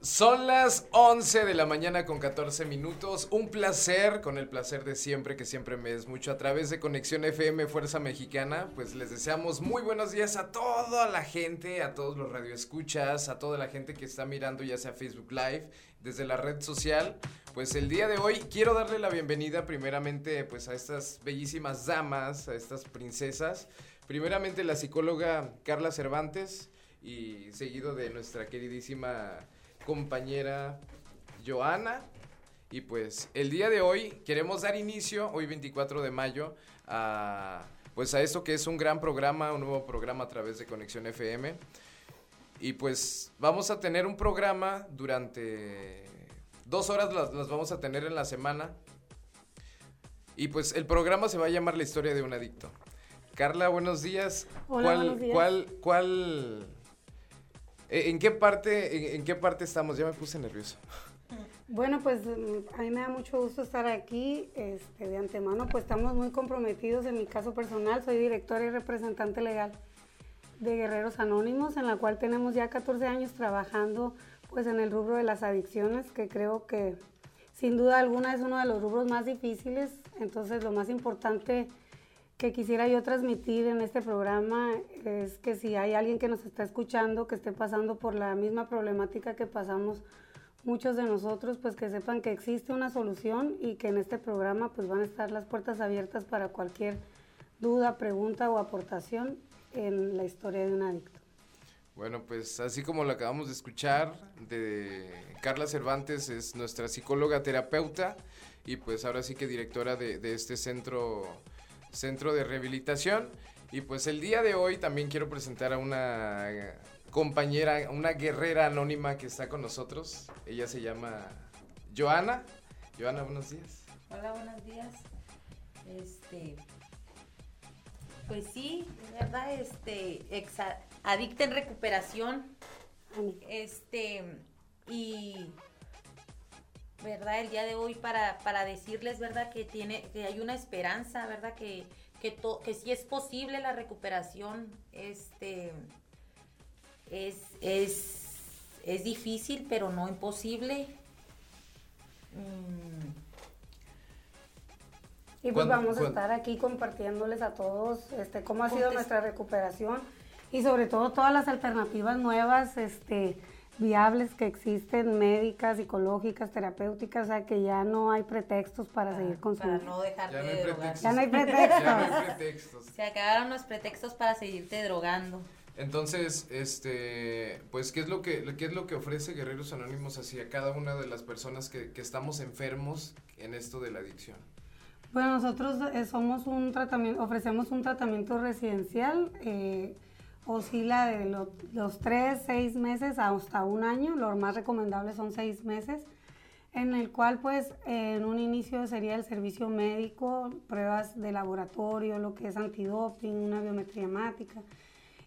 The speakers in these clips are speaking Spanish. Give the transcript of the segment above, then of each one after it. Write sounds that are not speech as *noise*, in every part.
Son las 11 de la mañana con 14 minutos. Un placer, con el placer de siempre, que siempre me es mucho a través de Conexión FM Fuerza Mexicana. Pues les deseamos muy buenos días a toda la gente, a todos los radioescuchas, a toda la gente que está mirando ya sea Facebook Live, desde la red social. Pues el día de hoy quiero darle la bienvenida primeramente pues a estas bellísimas damas, a estas princesas. Primeramente la psicóloga Carla Cervantes y seguido de nuestra queridísima compañera Joana. Y pues el día de hoy queremos dar inicio, hoy 24 de mayo, a pues a esto que es un gran programa, un nuevo programa a través de Conexión FM. Y pues vamos a tener un programa durante dos horas, las, las vamos a tener en la semana. Y pues el programa se va a llamar La historia de un adicto. Carla, buenos días. Hola, ¿Cuál, buenos días. ¿Cuál, cuál, en qué parte, en, qué parte estamos? Ya me puse nervioso. Bueno, pues mm, a mí me da mucho gusto estar aquí. Este, de antemano, pues estamos muy comprometidos. En mi caso personal, soy directora y representante legal de Guerreros Anónimos, en la cual tenemos ya 14 años trabajando pues en el rubro de las adicciones, que creo que sin duda alguna es uno de los rubros más difíciles. Entonces, lo más importante que quisiera yo transmitir en este programa es que si hay alguien que nos está escuchando, que esté pasando por la misma problemática que pasamos muchos de nosotros, pues que sepan que existe una solución y que en este programa pues van a estar las puertas abiertas para cualquier duda, pregunta o aportación en la historia de un adicto. Bueno, pues así como lo acabamos de escuchar de Carla Cervantes, es nuestra psicóloga terapeuta y pues ahora sí que directora de, de este centro, centro de rehabilitación. Y pues el día de hoy también quiero presentar a una compañera, una guerrera anónima que está con nosotros. Ella se llama Joana. Joana, buenos días. Hola, buenos días. Este, pues sí, de verdad, este, exa- adicta en recuperación, Ani. este, y verdad, el día de hoy para, para decirles, verdad, que tiene, que hay una esperanza, verdad, que, que, to- que sí es posible la recuperación, este, es, es, es difícil, pero no imposible. Mm, Y pues ¿Cuándo- vamos a estar aquí compartiéndoles a todos este, cómo ha sido nuestra recuperación y sobre todo todas las alternativas nuevas, este, viables que existen, médicas, psicológicas, terapéuticas, o sea que ya no hay pretextos para seguir para consumiendo. no dejarte Ya no de hay drogar. pretextos. *laughs* Ya no hay pretextos. Ya no hay pretextos. Se acabaron los pretextos para seguirte drogando. Entonces, este, pues, ¿qué es lo que, qué es lo que ofrece Guerreros Anónimos hacia cada una de las personas que, que estamos enfermos en esto de la adicción? Bueno, nosotros eh, somos un tratamiento, ofrecemos un tratamiento residencial, eh, oscila de lo- los tres, seis meses hasta un año, lo más recomendable son seis meses, en el cual pues en un inicio sería el servicio médico, pruebas de laboratorio, lo que es antidoping, una biometría hemática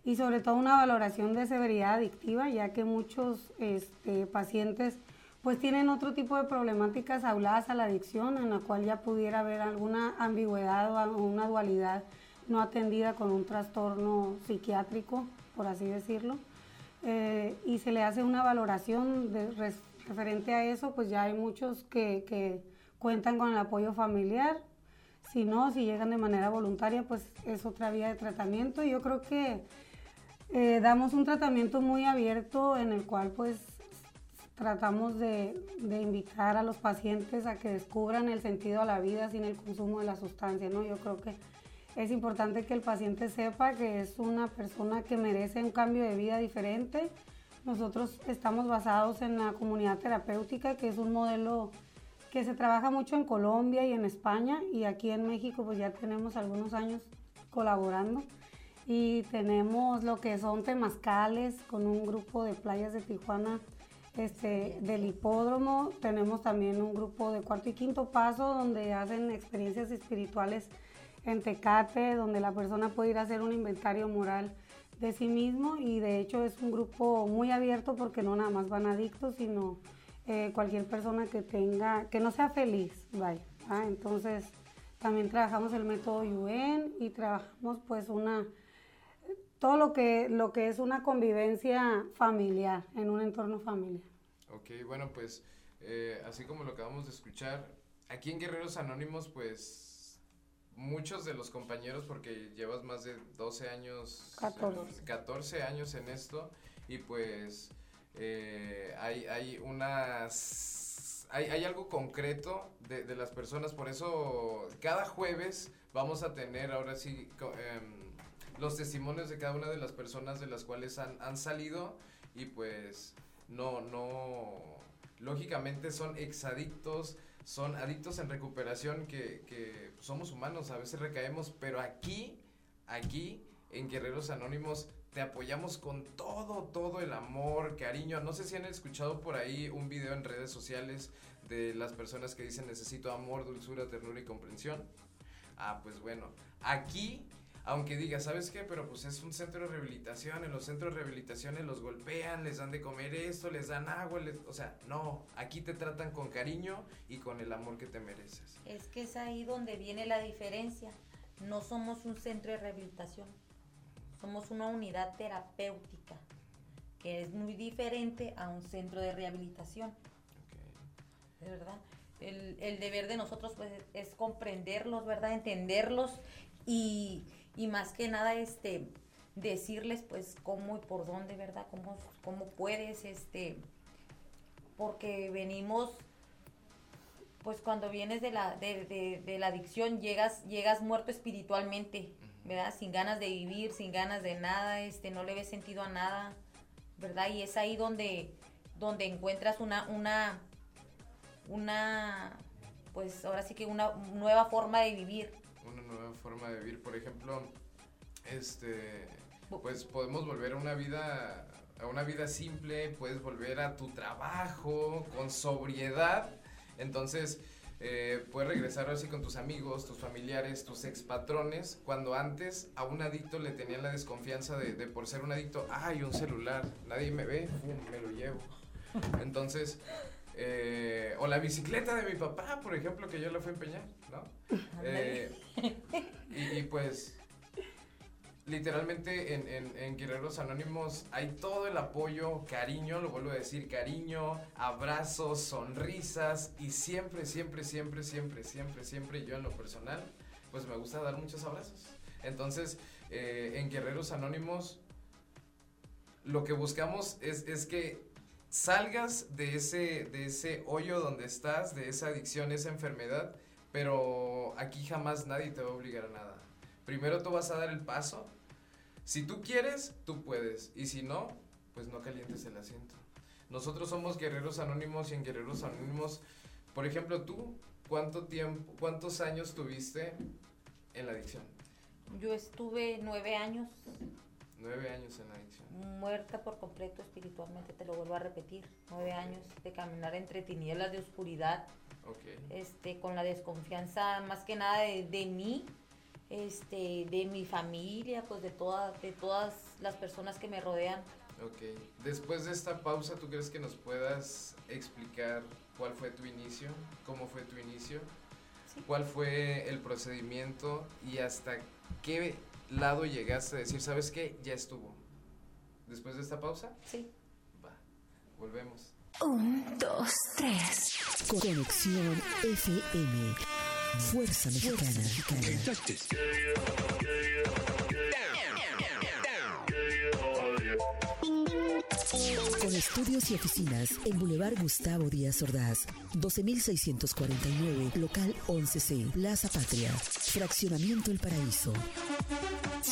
y sobre todo una valoración de severidad adictiva, ya que muchos este, pacientes pues tienen otro tipo de problemáticas habladas a la adicción, en la cual ya pudiera haber alguna ambigüedad o a- o una dualidad no atendida con un trastorno psiquiátrico, por así decirlo. Eh, y se le hace una valoración referente a eso, pues ya hay muchos que, cuentan con el apoyo familiar. Si no, si llegan de manera voluntaria, pues es otra vía de tratamiento. Yo creo que eh, damos un tratamiento muy abierto en el cual pues tratamos de, de invitar a los pacientes a que descubran el sentido a la vida sin el consumo de la sustancia, ¿no? Yo creo que es importante que el paciente sepa que es una persona que merece un cambio de vida diferente. Nosotros estamos basados en la comunidad terapéutica, que es un modelo que se trabaja mucho en Colombia y en España, y aquí en México pues ya tenemos algunos años colaborando. Y tenemos lo que son temazcales con un grupo de playas de Tijuana este, del hipódromo. Tenemos también un grupo de cuarto y quinto paso donde hacen experiencias espirituales en Tecate, donde la persona puede ir a hacer un inventario moral de sí mismo y de hecho es un grupo muy abierto porque no nada más van adictos, sino eh, cualquier persona que tenga, que no sea feliz, vaya. Entonces también trabajamos el método UN y trabajamos pues una, todo lo que, lo que es una convivencia familiar, en un entorno familiar. Ok, bueno, pues eh, así como lo acabamos de escuchar, aquí en Guerreros Anónimos, pues muchos de los compañeros, porque llevas más de 12 años, 14, 14 años en esto, y pues eh, hay, hay unas... Hay, hay algo concreto de, de, las personas, por eso cada jueves vamos a tener ahora sí eh, los testimonios de cada una de las personas de las cuales han, han salido y pues no, no, lógicamente son exadictos, son adictos en recuperación que, que somos humanos, a veces recaemos, pero aquí, aquí en Guerreros Anónimos te apoyamos con todo, todo el amor, cariño. No sé si han escuchado por ahí un video en redes sociales de las personas que dicen necesito amor, dulzura, ternura y comprensión. Ah, pues bueno, aquí, aunque diga, ¿sabes qué? Pero pues es un centro de rehabilitación, en los centros de rehabilitación los golpean, les dan de comer esto, les dan agua, les... o sea, no, aquí te tratan con cariño y con el amor que te mereces. Es que es ahí donde viene la diferencia. No somos un centro de rehabilitación somos una unidad terapéutica, que es muy diferente a un centro de rehabilitación. Okay. ¿De verdad? El, el, deber de nosotros pues, es comprenderlos, ¿verdad? Entenderlos y, y, más que nada este, decirles pues cómo y por dónde, ¿verdad? Cómo, cómo puedes, este, porque venimos pues cuando vienes de la, de, de, de la adicción llegas, llegas muerto espiritualmente, ¿verdad? Sin ganas de vivir, sin ganas de nada, este, no le ves sentido a nada, ¿verdad? Y es ahí donde, donde encuentras una, una, una, pues ahora sí que una nueva forma de vivir. Nueva forma de vivir, por ejemplo, este, pues podemos volver a una vida, a una vida simple, puedes volver a tu trabajo con sobriedad, entonces eh, puedes regresar así con tus amigos, tus familiares, tus expatrones, cuando antes a un adicto le tenían la desconfianza de, de por ser un adicto, ay, un celular, nadie me ve, me lo llevo. Entonces, eh, o la bicicleta de mi papá, por ejemplo, que yo la fui a empeñar, ¿no? Eh, y, y, pues literalmente en, en, en, Guerreros Anónimos hay todo el apoyo, cariño, lo vuelvo a decir, cariño, abrazos, sonrisas y siempre, siempre, siempre, siempre, siempre, siempre yo en lo personal, pues me gusta dar muchos abrazos. Entonces, eh, en Guerreros Anónimos, lo que buscamos es, es que salgas de ese, de ese hoyo donde estás, de esa adicción, esa enfermedad, pero aquí jamás nadie te va a obligar a nada primero tú vas a dar el paso. Si tú quieres, tú puedes. Y si no, pues no calientes el asiento. Nosotros somos guerreros anónimos y en guerreros anónimos, por ejemplo, tú, ¿cuánto tiempo, cuántos años tuviste en la adicción? Yo estuve nueve años. Nueve años en adicción. Muerta por completo espiritualmente, te lo vuelvo a repetir. Nueve okay. años de caminar entre tinieblas de oscuridad. Okay. Este, con la desconfianza más que nada de, de mí, este, de mi familia, pues de, toda, de todas las personas que me rodean. Ok, después de esta pausa, ¿tú crees que nos puedas explicar cuál fue tu inicio? ¿Cómo fue tu inicio? Sí. ¿Cuál fue el procedimiento y hasta qué lado llegaste a decir, sabes qué, ya estuvo? Después de esta pausa? Sí. Va, volvemos. Un, dos, tres. Conexión FM. Fuerza Mexicana. Con estudios y oficinas en Boulevard Gustavo Díaz Ordaz, 12649, local 11C, Plaza Patria, Fraccionamiento El Paraíso.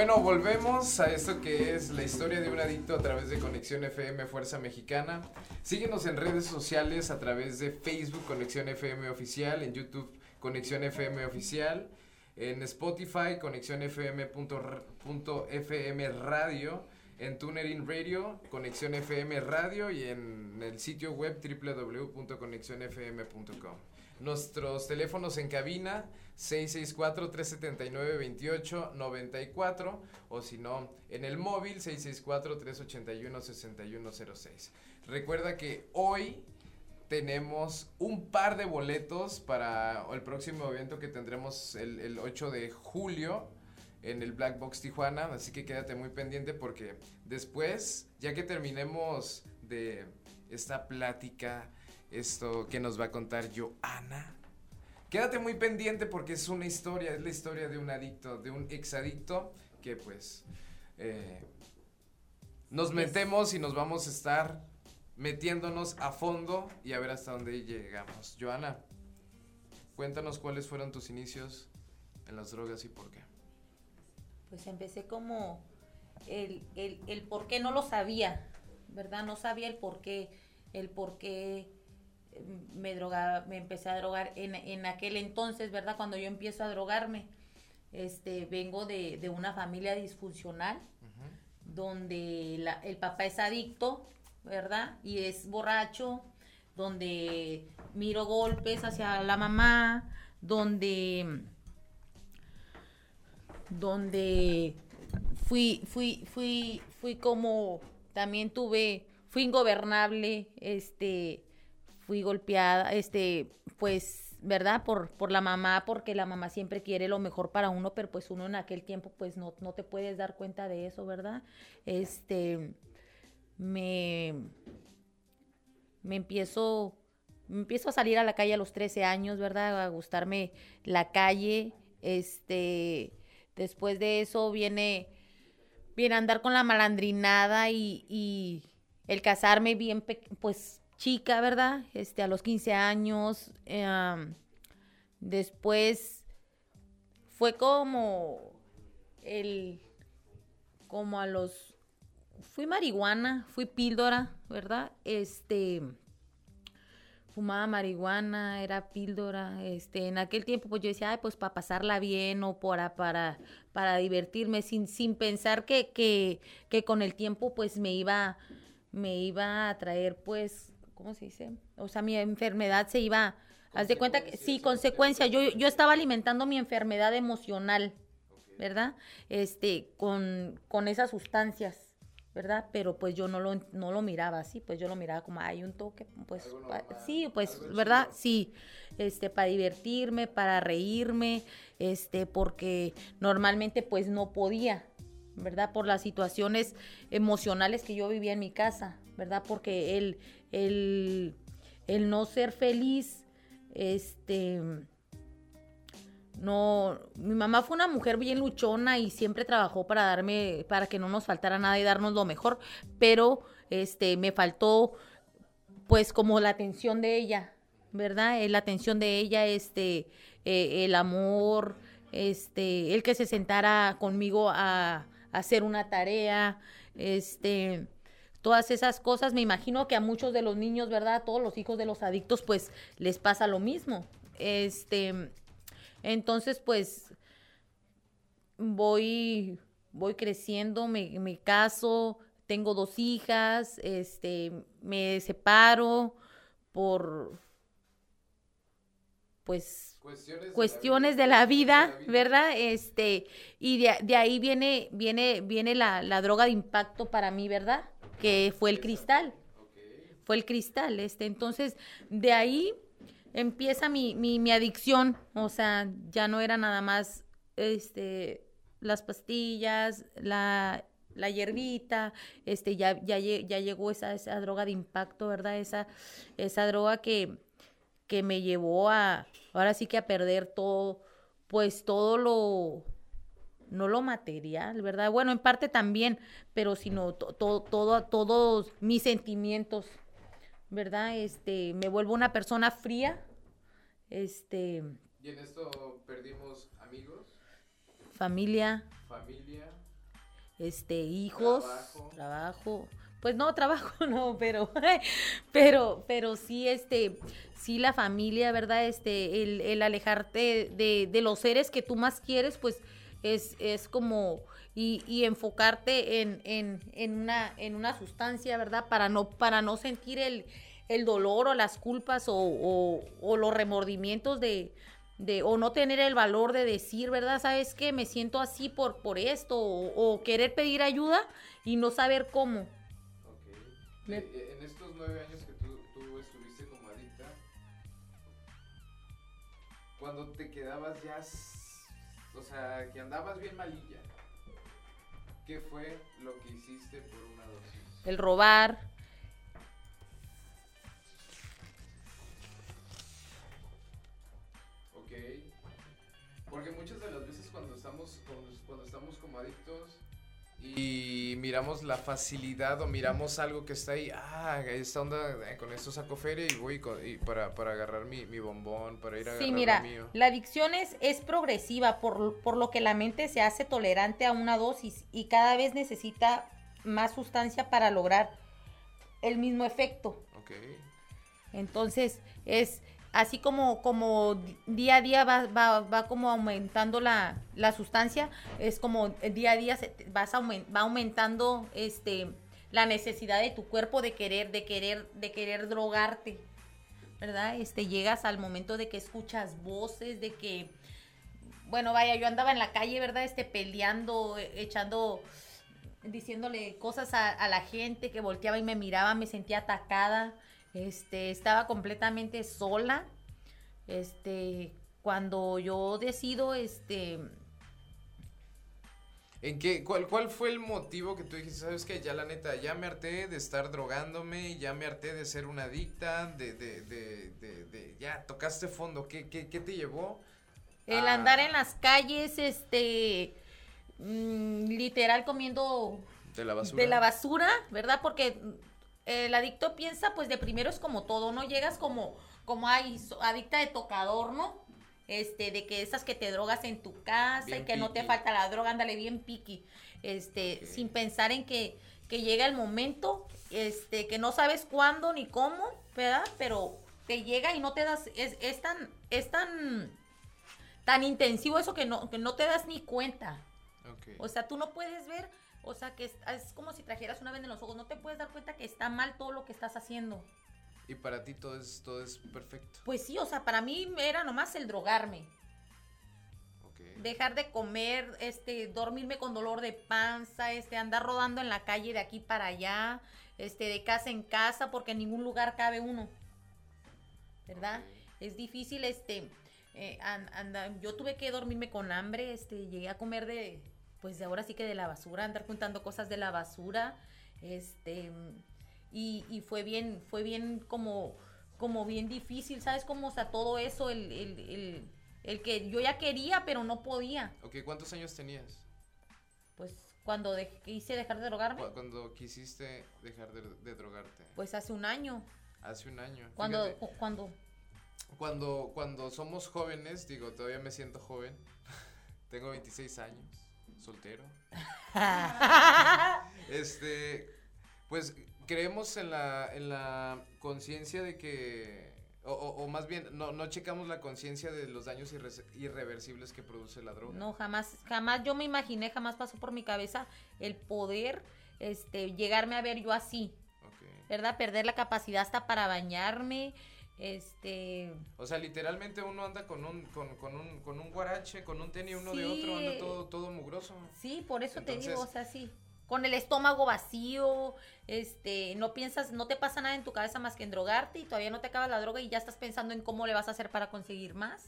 Bueno, volvemos a esto que es la historia de un adicto a través de Conexión FM Fuerza Mexicana. Síguenos en redes sociales a través de Facebook Conexión FM Oficial, en YouTube Conexión FM Oficial, en Spotify Conexión FM Radio, en TunerIn Radio Conexión FM Radio y en el sitio web www.conexionfm.com. Nuestros teléfonos en cabina 664-379-2894 o si no en el móvil 664-381-6106. Recuerda que hoy tenemos un par de boletos para el próximo evento que tendremos el, el 8 de julio en el Black Box Tijuana, así que quédate muy pendiente porque después, ya que terminemos de esta plática, esto que nos va a contar Joana, Quédate muy pendiente porque es una historia, es la historia de un adicto, de un exadicto que pues eh, nos metemos y nos vamos a estar metiéndonos a fondo y a ver hasta dónde llegamos. Joana, cuéntanos cuáles fueron tus inicios en las drogas y por qué. Pues empecé como el, el, el por qué no lo sabía, ¿verdad? No sabía el por qué, el por qué me drogaba, me empecé a drogar en, en, aquel entonces, ¿verdad? Cuando yo empiezo a drogarme, este, vengo de, de una familia disfuncional, donde la, el papá es adicto, ¿verdad? Y es borracho, donde miro golpes hacia la mamá, donde, donde fui, fui, fui, fui como, también tuve, fui ingobernable, este, fui golpeada, este, pues, ¿verdad? Por, por la mamá, porque la mamá siempre quiere lo mejor para uno, pero pues uno en aquel tiempo, pues no, no te puedes dar cuenta de eso, ¿verdad? Este, me, me empiezo, me empiezo a salir a la calle a los 13 años, ¿verdad? A gustarme la calle, este, después de eso viene, viene a andar con la malandrinada y, y el casarme bien, pues chica, ¿verdad? Este, a los 15 años. Em, después fue como el, como a los, fui marihuana, fui píldora, ¿verdad? Este, fumaba marihuana, era píldora, este, en aquel tiempo pues yo decía, ay, pues para pasarla bien o para, para, para divertirme, sin, sin pensar que, que, que con el tiempo pues me iba, me iba a traer pues ¿cómo se dice? O sea, mi enfermedad se iba, haz de cuenta que, sí, consecuencia, yo, yo estaba alimentando mi enfermedad emocional, ¿verdad? Este, con, con esas sustancias, ¿verdad? Pero pues yo no lo, no lo miraba así, pues yo lo miraba como, hay un toque, pues, sí, pues, ¿verdad? Sí, este, para divertirme, para reírme, este, porque normalmente pues no podía, ¿verdad? Por las situaciones emocionales que yo vivía en mi casa, ¿verdad? Porque él, el, no ser feliz, este, no, mi mamá fue una mujer bien luchona y siempre trabajó para darme, para que no nos faltara nada y darnos lo mejor, pero, este, me faltó, pues, como la atención de ella, ¿verdad? Eh, la atención de ella, este, eh, el amor, este, el que se sentara conmigo a, a hacer una tarea, este, todas esas cosas. Me imagino que a muchos de los niños, ¿verdad? A todos los hijos de los adictos, pues les pasa lo mismo. Este, entonces, pues voy, voy creciendo, me, me caso, tengo dos hijas, este, me separo por pues cuestiones, de, la vida, ¿verdad? Este, y de, ahí viene, viene, viene la, la, droga de impacto para mí, ¿verdad? que fue el cristal. Fue el cristal, este. Entonces, de ahí empieza mi, mi, adicción. O sea, ya no era nada más este las pastillas, la, la hierbita, este, ya, ya, ya llegó esa, esa droga de impacto, ¿verdad? Esa, esa droga que, que me llevó a, ahora sí que a perder todo, pues todo lo, no lo material, ¿verdad? Bueno, en parte también, pero sino todo, todo, todos mis sentimientos, ¿verdad? Este, me vuelvo una persona fría, este... ¿Y en esto perdimos amigos? Familia, Familia. Este, hijos, Trabajo. trabajo. Pues no, trabajo *laughs* no, pero, *laughs* pero, pero sí, este, sí la familia, ¿verdad? Este, el, el alejarte de, de los seres que tú más quieres, pues es, es como, y, y enfocarte en, en, en, una, en una sustancia, ¿verdad? Para no, para no sentir el, el dolor o las culpas o, o- los remordimientos de, de, o no tener el valor de decir, ¿verdad? ¿Sabes qué? Me siento así por, por esto, o querer pedir ayuda y no saber cómo. Eh, eh, en estos nueve años que tú, tú estuviste como adicta, cuando te quedabas ya, o sea, que andabas bien malilla, ¿qué fue lo que hiciste por una dosis? El robar, Ok. Porque muchas de las veces cuando estamos, cuando, cuando estamos como adictos y miramos la facilidad o miramos algo que está ahí, ah, esta onda, eh, con esto saco feria y voy con- y para, para agarrar mi, mi bombón, para ir a agarrar Sí, lo mira, mío. la adicción es, es progresiva, por, por lo que la mente se hace tolerante a una dosis y cada vez necesita más sustancia para lograr el mismo efecto. Ok. Entonces, es así como, como día a día va, va, va como aumentando la, la sustancia, es como día a día se vas aumen- va aumentando este la necesidad de tu cuerpo de querer, de querer, de querer drogarte. ¿Verdad? Este llegas al momento de que escuchas voces, de que bueno, vaya, yo andaba en la calle, ¿verdad? Este peleando, eh, echando diciéndole cosas a la gente que volteaba y me miraba, me sentía atacada, este, estaba completamente sola, este, cuando yo decido, este, ¿En qué, cuál, ¿Cuál fue el motivo que tú dijiste, sabes que ya la neta, ya me harté de estar drogándome, ya me harté de ser una adicta, de, de, de, ya tocaste fondo, ¿qué, qué, qué te llevó? el a- andar en las calles, este, mm, literal comiendo De la basura. de la basura, ¿verdad? Porque el adicto piensa, pues de primero es como todo, ¿no? Llegas como, como ay, adicta de tocador, ¿no? Este, de que esas que te drogas en tu casa Bien y que no te falta la droga, ándale bien piqui. Este, sin pensar en que, que llega el momento, este, que no sabes cuándo ni cómo, ¿verdad? Pero te llega y no te das, es, es tan, es tan, tan intensivo eso que no, que no te das ni cuenta. O sea, tú no puedes ver, o sea, que es, es como si trajeras una venda en los ojos, no te puedes dar cuenta que está mal todo lo que estás haciendo. Y para ti todo es, todo es perfecto. Pues sí, o sea, para mí era nomás el drogarme, dejar de comer, este, dormirme con dolor de panza, este, andar rodando en la calle de aquí para allá, este, de casa en casa, porque en ningún lugar cabe uno, ¿verdad? Es difícil, este, eh, yo tuve que dormirme con hambre, este, llegué a comer de, pues de ahora sí que de la basura, andar juntando cosas de la basura, este, y, y fue bien, fue bien como, como bien difícil, ¿sabes? Como, o sea, todo eso, el, el, el, el que yo ya quería, pero no podía, Ok, ¿cuántos años tenías pues cuando de- quise dejar de drogarme, cu- cuando quisiste dejar de, de drogarte? pues hace un año, Hace un año. cuando, cu- cuando, cuando, cuando somos jóvenes, digo, todavía me siento joven. *laughs* Tengo 26 años, soltero. *laughs* Este, pues creemos en la, en la conciencia de que, o, o- o más bien, no, no checamos la conciencia de los daños irre- irreversibles que produce la droga. No, jamás, jamás yo me imaginé, jamás pasó por mi cabeza el poder este, llegarme a ver yo así. ¿verdad? Perder la capacidad hasta para bañarme, este... O sea, literalmente uno anda con un, con, con un, con un guarache, con un tenis uno de otro, anda todo, todo mugroso. Sí, por eso te digo, o sea, sí. Con el estómago vacío, este, no piensas, no te pasa nada en tu cabeza más que en drogarte y todavía no te acabas la droga y ya estás pensando en cómo le vas a hacer para conseguir más.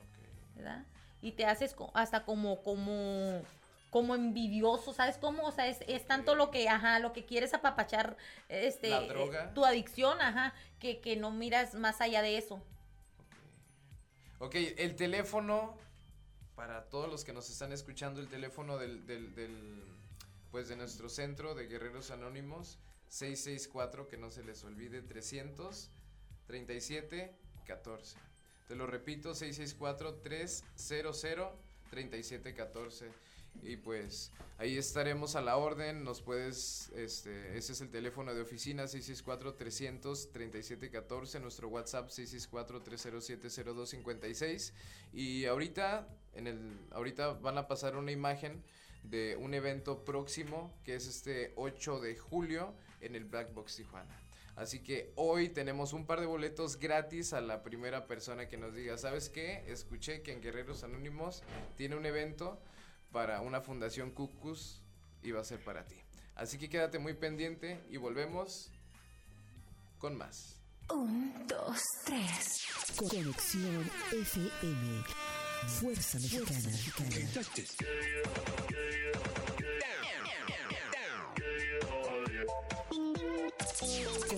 Ok. ¿verdad? Y te haces hasta como, como, como envidioso, ¿sabes cómo? O sea, es, es tanto lo que, ajá, lo que quieres apapachar, este, La droga. eh, tu adicción, ajá, que, que no miras más allá de eso. Ok, el teléfono, para todos los que nos están escuchando, el teléfono del, del, del, pues de nuestro centro de Guerreros Anónimos, 664, que no se les olvide, 300 37 14. Te lo repito, 664 300 37 14. Y pues ahí estaremos a la orden. Nos puedes, este, ese es el teléfono de oficina 664-300-3714, nuestro WhatsApp 664-307-0256. Y ahorita, en el, ahorita van a pasar una imagen de un evento próximo que es este 8 de julio en el Black Box Tijuana. Así que hoy tenemos un par de boletos gratis a la primera persona que nos diga, ¿sabes qué? Escuché que en Guerreros Anónimos tiene un evento para una fundación Cucus y va a ser para ti. Así que quédate muy pendiente y volvemos con más. Un, dos, tres. Conexión FM. Fuerza Mexicana.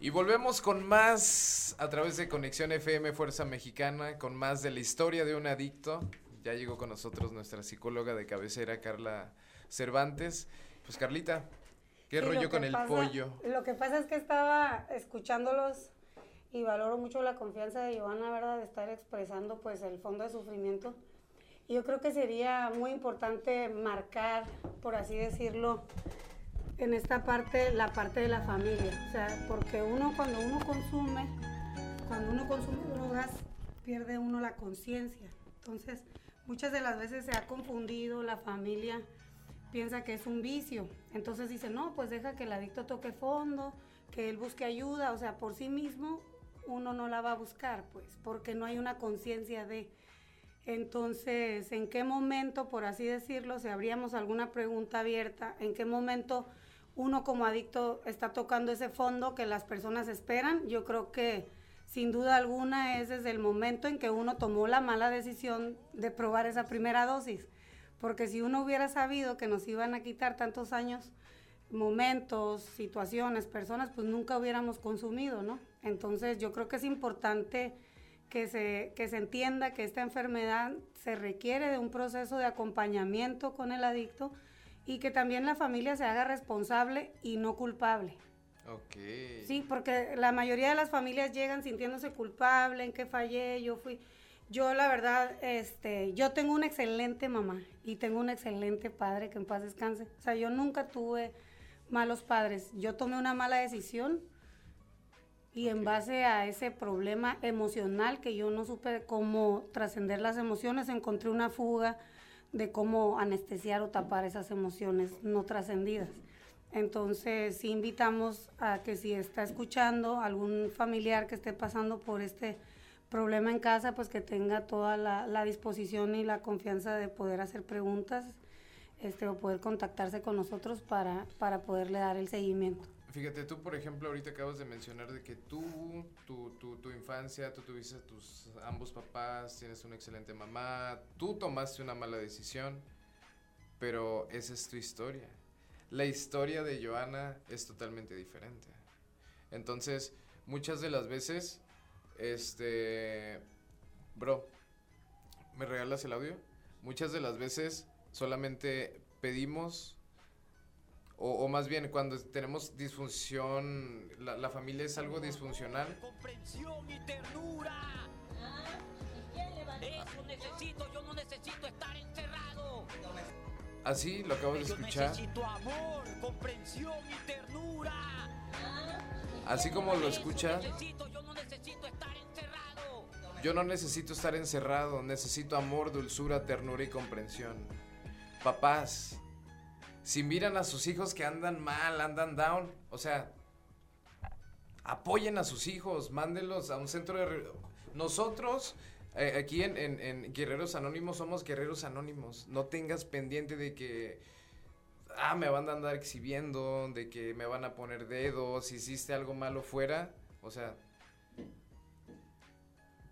Y volvemos con más a través de Conexión FM Fuerza Mexicana, con más de la historia de un adicto. Ya llegó con nosotros nuestra psicóloga de cabecera, Carla Cervantes. Pues Carlita, ¿qué Sí, rollo lo con que el pasa- pollo? Lo que pasa es que estaba escuchándolos y valoro mucho la confianza de Giovanna, ¿verdad? De estar expresando pues el fondo de sufrimiento. Y yo creo que sería muy importante marcar, por así decirlo, en esta parte, la parte de la familia. O sea, porque uno cuando uno consume, cuando uno consume drogas, pierde uno la conciencia. Entonces, muchas de las veces se ha confundido la familia piensa que es un vicio. Entonces dice, no, pues deja que el adicto toque fondo, que él busque ayuda. O sea, por sí mismo uno no la va a buscar, pues, porque no hay una conciencia de... Entonces, ¿en qué momento, por así decirlo, si habríamos alguna pregunta abierta, en qué momento uno como adicto está tocando ese fondo que las personas esperan? Yo creo que sin duda alguna es desde el momento en que uno tomó la mala decisión de probar esa primera dosis. Porque si uno hubiera sabido que nos iban a quitar tantos años, momentos, situaciones, personas, pues nunca hubiéramos consumido, ¿no? Entonces yo creo que es importante que se, que se entienda que esta enfermedad se requiere de un proceso de acompañamiento con el adicto y que también la familia se haga responsable y no culpable. Ok. Sí, porque la mayoría de las familias llegan sintiéndose culpable, en que fallé, yo fui. Yo la verdad, este, yo tengo una excelente mamá y tengo un excelente padre que en paz descanse. O sea, yo nunca tuve malos padres. Yo tomé una mala decisión y en base a ese problema emocional que yo no supe cómo trascender las emociones, encontré una fuga de cómo anestesiar o tapar esas emociones no trascendidas. Entonces, sí invitamos a que si está escuchando algún familiar que esté pasando por este problema en casa, pues que tenga toda la, disposición y la confianza de poder hacer preguntas este, o poder contactarse con nosotros para, para poderle dar el seguimiento. Fíjate, tú por ejemplo ahorita acabas de mencionar de que tú, tu, tu, tu infancia, tú tuviste a tus ambos papás, tienes una excelente mamá, tú tomaste una mala decisión, pero esa es tu historia. La historia de Joana es totalmente diferente. Entonces, muchas de las veces, este, bro, ¿me regalas el audio? Muchas de las veces solamente pedimos o, o más bien cuando tenemos disfunción, la, la familia es algo disfuncional. comprensión y ternura. Eso necesito, yo no necesito estar encerrado. Así lo acabo de Yo escuchar. necesito amor, comprensión y ternura. Así como lo escucha, necesito, yo no necesito estar encerrado. yo no necesito estar encerrado, necesito amor, dulzura, ternura y comprensión. Papás, si miran a sus hijos que andan mal, andan down, o sea, apoyen a sus hijos, mándenlos a un centro de... Nosotros, eh, aquí en, en- en Guerreros Anónimos, somos Guerreros Anónimos. No tengas pendiente de que, ah, me van a andar exhibiendo, de que me van a poner dedos, si hiciste algo malo fuera. O sea,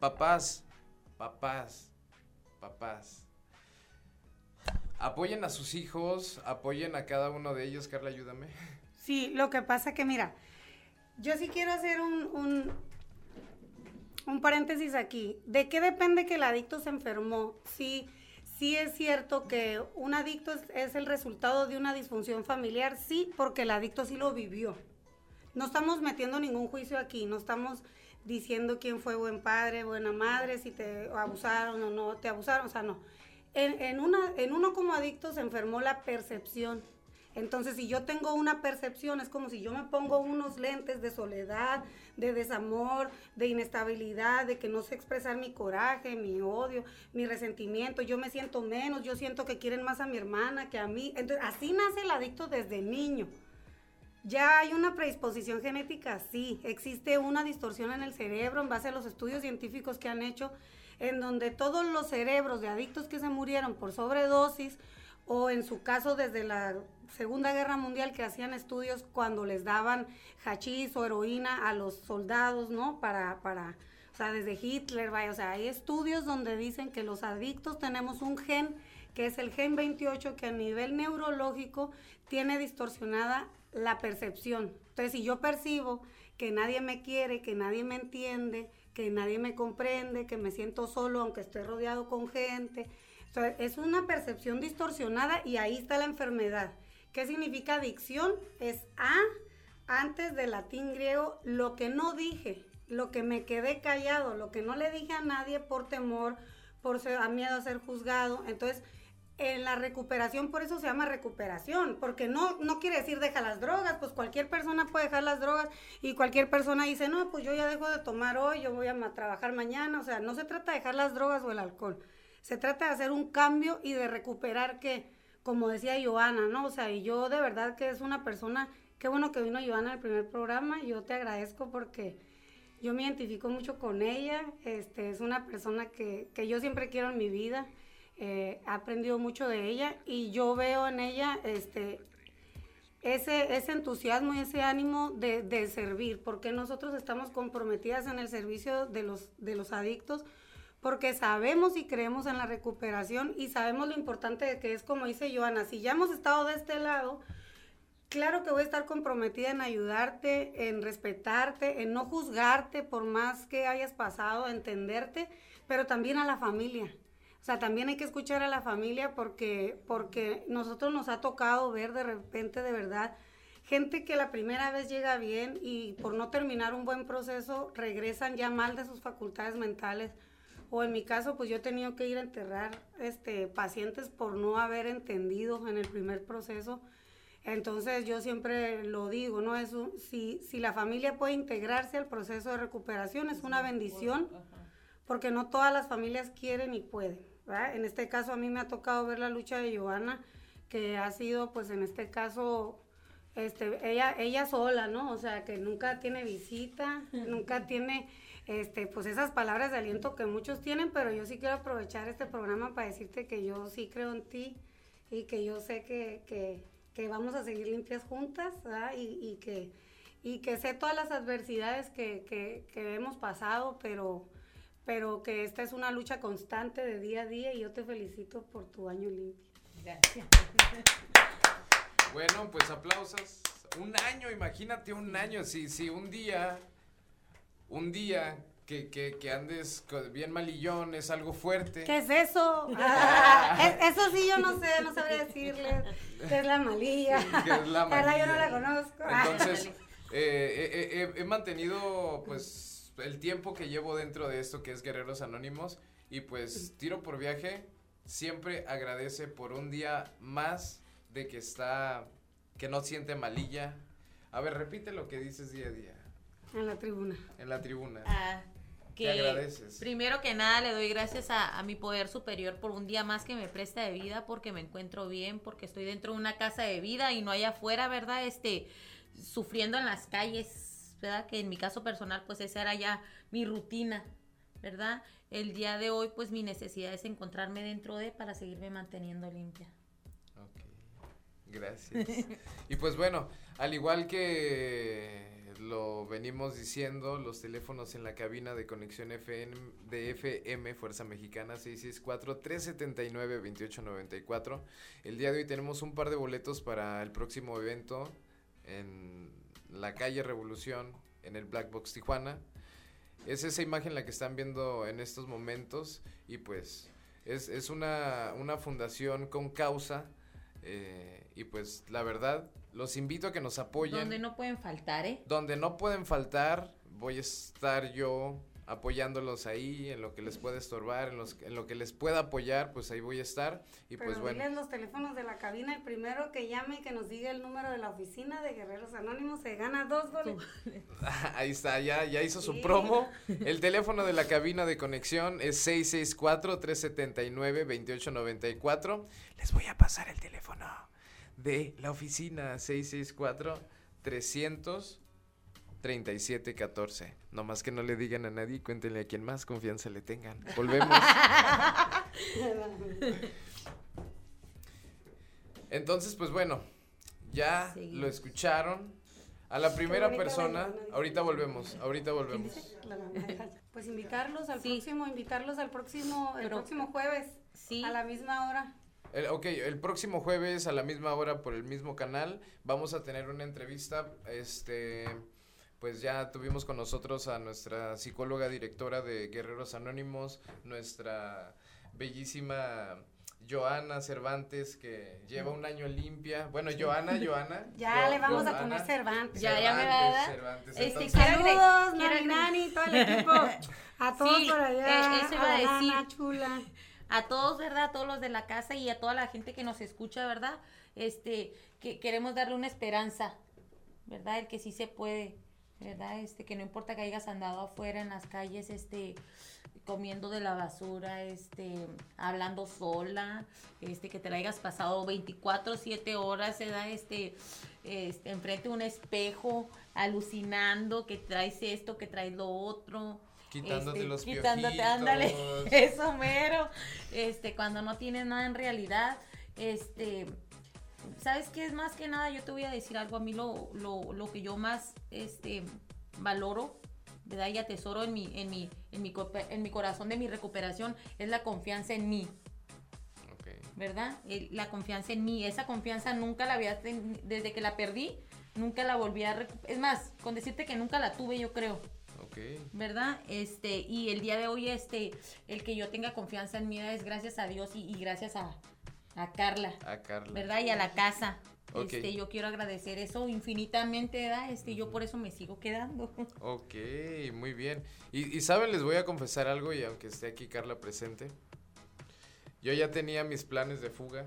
papás, papás, papás. Apoyen a sus hijos, apoyen a cada uno de ellos. Carla, ayúdame. Sí, lo que pasa que mira, yo sí quiero hacer un, un, paréntesis aquí. ¿De qué depende que el adicto se enfermó? Sí, sí es cierto que un adicto es, es el resultado de una disfunción familiar, sí, porque el adicto sí lo vivió. No estamos metiendo ningún juicio aquí, no estamos diciendo quién fue buen padre, buena madre, si te abusaron o no te abusaron, o sea, no. En, uno como adicto se enfermó la percepción. Entonces, si yo tengo una percepción, es como si yo me pongo unos lentes de soledad, de desamor, de inestabilidad, de que no sé expresar mi coraje, mi odio, mi resentimiento, yo me siento menos, yo siento que quieren más a mi hermana que a mí. Entonces, así nace el adicto desde niño. Ya hay una predisposición genética, sí. Existe una distorsión en el cerebro en base a los estudios científicos que han hecho, en donde todos los cerebros de adictos que se murieron por sobredosis, o en su caso desde la Segunda Guerra Mundial que hacían estudios cuando les daban hachís o heroína a los soldados, ¿no? Para, para, o sea, desde Hitler, vaya, o sea, hay estudios donde dicen que los adictos tenemos un gen que es el gen 28 que a nivel neurológico tiene distorsionada la percepción. Entonces, si yo percibo que nadie me quiere, que nadie me entiende, que nadie me comprende, que me siento solo aunque esté rodeado con gente, es una percepción distorsionada y ahí está la enfermedad. ¿Qué significa adicción? Es A, antes del latín griego, lo que no dije, lo que me quedé callado, lo que no le dije a nadie por temor, por ser, a miedo a ser juzgado. Entonces, en la recuperación, por eso se llama recuperación, porque no, no quiere decir deja las drogas, pues cualquier persona puede dejar las drogas y cualquier persona dice, no, pues yo ya dejo de tomar hoy, yo voy a trabajar mañana, o sea, no se trata de dejar las drogas o el alcohol, se trata de hacer un cambio y de recuperar que, como decía Joana, ¿no? O sea, y yo de verdad que es una persona, qué bueno que vino Joana al primer programa, yo te agradezco porque yo me identifico mucho con ella, este, es una persona que, que yo siempre quiero en mi vida, eh, he aprendido mucho de ella y yo veo en ella este, ese, ese entusiasmo y ese ánimo de, de servir, porque nosotros estamos comprometidas en el servicio de los, de los adictos, porque sabemos y creemos en la recuperación y sabemos lo importante que es como dice Joana, si ya hemos estado de este lado, claro que voy a estar comprometida en ayudarte, en respetarte, en no juzgarte por más que hayas pasado, entenderte, pero también a la familia. O sea, también hay que escuchar a la familia porque, porque nosotros nos ha tocado ver de repente de verdad gente que la primera vez llega bien y por no terminar un buen proceso regresan ya mal de sus facultades mentales. O en mi caso, pues yo he tenido que ir a enterrar este, pacientes por no haber entendido en el primer proceso. Entonces yo siempre lo digo, ¿no? Es un- si, si la familia puede integrarse al proceso de recuperación es una bendición porque no todas las familias quieren y pueden. ¿Verdad? En este caso a mí me ha tocado ver la lucha de Joana, que ha sido pues en este caso este, ella, ella sola, ¿no? O sea, que nunca tiene visita, *laughs* nunca tiene este, pues esas palabras de aliento que muchos tienen, pero yo sí quiero aprovechar este programa para decirte que yo sí creo en ti y que yo sé que, que, que vamos a seguir limpias juntas, ¿verdad? Y, y que, y que sé todas las adversidades que, que, que hemos pasado, pero, pero que esta es una lucha constante de día a día y yo te felicito por tu año limpio. Gracias. Bueno, pues aplausos. Un año, imagínate un año. Si, si un día, un día que, que, que andes bien malillón es algo fuerte. ¿Qué es eso? *laughs* Ah, es- eso sí yo no sé, no sabría decirles qué es la malilla. ¿Qué es la *laughs* Carla, yo no la malilla? conozco. Entonces, *laughs* eh, eh, eh, he mantenido pues el tiempo que llevo dentro de esto que es Guerreros Anónimos y pues tiro por viaje siempre agradece por un día más de que está, que no siente malilla. A ver, repite lo que dices día a día en la tribuna. en la tribuna. Ah, ¿Qué que agradeces? primero que nada le doy gracias a, a mi poder superior por un día más que me presta de vida, porque me encuentro bien, porque estoy dentro de una casa de vida y no allá afuera, ¿verdad? Este, sufriendo en las calles ¿verdad? Que en mi caso personal, pues esa era ya mi rutina, ¿verdad? El día de hoy, pues mi necesidad es encontrarme dentro de para seguirme manteniendo limpia. Ok, gracias. y pues bueno, al igual que lo venimos diciendo, los teléfonos en la cabina de conexión FM, de FM Fuerza Mexicana 664-379-2894. El día de hoy tenemos un par de boletos para el próximo evento en la calle Revolución, en el Black Box Tijuana. Es esa imagen la que están viendo en estos momentos y pues es, es una, una fundación con causa eh, y pues la verdad los invito a que nos apoyen. Donde no pueden faltar, ¿eh? Donde no pueden faltar, voy a estar yo apoyándolos ahí, en lo que les pueda estorbar, en, los, en lo que les pueda apoyar, pues ahí voy a estar. Y Pero pues bueno. los teléfonos de la cabina, el primero que llame y que nos diga el número de la oficina de Guerreros Anónimos se gana dos goles. *laughs* ahí está, ya, ya hizo su promo. El teléfono de la cabina de conexión es 664-379-2894. Les voy a pasar el teléfono de la oficina 664 300 3714. Nomás que no le digan a nadie, cuéntenle a quien más confianza le tengan. Volvemos. Entonces, pues bueno, ya lo escucharon. A la primera persona, ahorita volvemos, ahorita volvemos. Pues invitarlos al próximo, invitarlos al próximo, el próximo jueves, sí. a la misma hora. Ok, el próximo jueves a la misma hora por el mismo canal vamos a tener una entrevista, este pues ya tuvimos con nosotros a nuestra psicóloga directora de Guerreros Anónimos, nuestra bellísima Joana Cervantes que lleva un año limpia. Bueno, Joana, *laughs* Joana. Ya Jo- le vamos a poner Cervantes. Ya, ya me va a dar. Cervantes, Este, entonces- Saludos, Nani Nani, todo el equipo. A todos Sí, por allá. eh, eso iba a decir. Chula. a todos, ¿verdad? A todos los de la casa y a toda la gente que nos escucha, ¿verdad? Este, que queremos darle una esperanza, ¿verdad? El que sí se puede, ¿verdad? Este, que no importa que hayas andado afuera en las calles, este, comiendo de la basura, este, hablando sola, este, que te la hayas pasado 24, 7 horas, ¿verdad? Este, este, enfrente de un espejo, alucinando que traes esto, que traes lo otro. Quitándote este, los quitándote, ándale, *laughs* eso mero, este, cuando no tienes nada en realidad, este, ¿sabes qué es más que nada? Yo te voy a decir algo, a mí lo, lo, lo que yo más, este, valoro, ¿verdad? Y atesoro en mi, en mi, en mi, en mi corazón de mi recuperación, es la confianza en mí, Ok. ¿verdad? La confianza en mí, esa confianza nunca la había, desde que la perdí, nunca la volví a recuperar, es más, con decirte que nunca la tuve, yo creo. Ok. ¿verdad? Este, y el día de hoy, este, el que yo tenga confianza en mí es gracias a Dios y, y gracias a, a Carla, A Carla. ¿verdad? Y a la casa. Ok. Este, yo quiero agradecer eso infinitamente, ¿verdad? Este, yo por eso me sigo quedando. *laughs* Ok, muy bien. Y, y saben, les voy a confesar algo y aunque esté aquí Carla presente, yo ya tenía mis planes de fuga.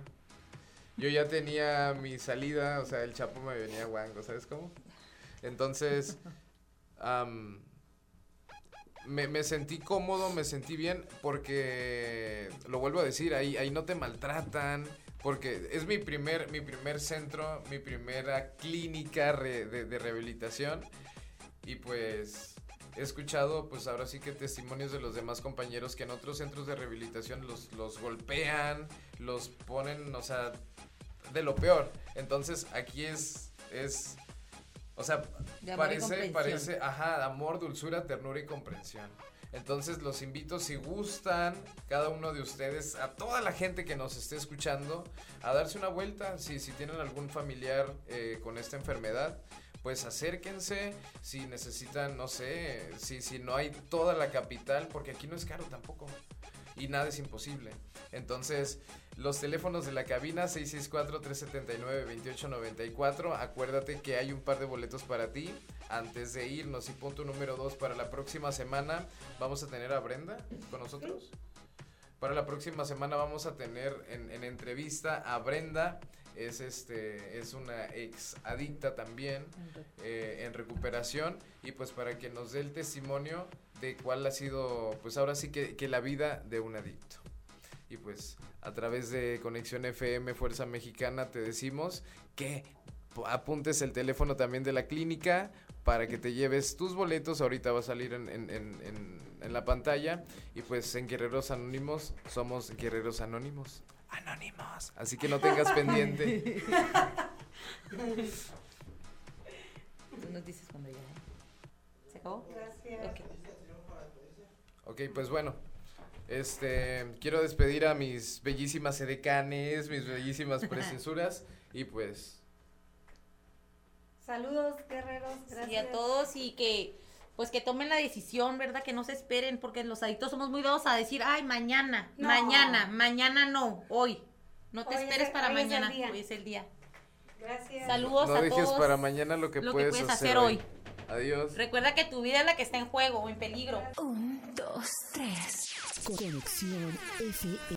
Yo ya tenía mi salida, o sea, el chapo me venía guango, ¿sabes cómo? Entonces, *laughs* me, sentí cómodo, me sentí bien, porque, lo vuelvo a decir, ahí, ahí no te maltratan, porque es mi primer, mi primer centro, mi primera clínica de, de rehabilitación, y pues he escuchado, pues ahora sí que testimonios de los demás compañeros que en otros centros de rehabilitación los, los golpean, los ponen, o sea, de lo peor. Entonces aquí es, es, o sea, parece, parece, ajá, amor, dulzura, ternura y comprensión. Entonces los invito, si gustan, cada uno de ustedes, a toda la gente que nos esté escuchando, a darse una vuelta. Si, si tienen algún familiar eh, con esta enfermedad, pues acérquense. Si necesitan, no sé, si, si no hay toda la capital, porque aquí no es caro tampoco. Y nada es imposible. Entonces, los teléfonos de la cabina 664-379-2894. Acuérdate que hay un par de boletos para ti antes de irnos. Y punto número dos, para la próxima semana vamos a tener a Brenda con nosotros. Para la próxima semana vamos a tener en, en entrevista a Brenda. Es este, es una ex adicta también eh, en recuperación y pues para que nos dé el testimonio de cuál ha sido, pues ahora sí que, que la vida de un adicto. Y pues a través de Conexión FM Fuerza Mexicana te decimos que apuntes el teléfono también de la clínica para que te lleves tus boletos. Ahorita va a salir en, en- en- en- en la pantalla. Y pues en Guerreros Anónimos somos Guerreros Anónimos. Anónimos. Así que no tengas pendiente. Tú nos dices cuando ya. ¿eh? ¿Se acabó? Gracias. Ok. Ok, pues bueno. Este, quiero despedir a mis bellísimas edecanes, mis bellísimas *laughs* preciosuras. y pues, Saludos, guerreros. Gracias. Y a todos y que pues que tomen la decisión, ¿verdad? Que no se esperen porque los adictos somos muy dados a decir, ay, mañana, No. mañana, mañana no, hoy. No te Hoy esperes el- para hoy mañana, hoy es el día. Gracias. Saludos no a dejes todos. para mañana lo que, lo que puedes, puedes hacer, hacer hoy. hoy. Adiós. Recuerda que tu vida es la que está en juego o en peligro. Un, dos, tres. Conexión FM.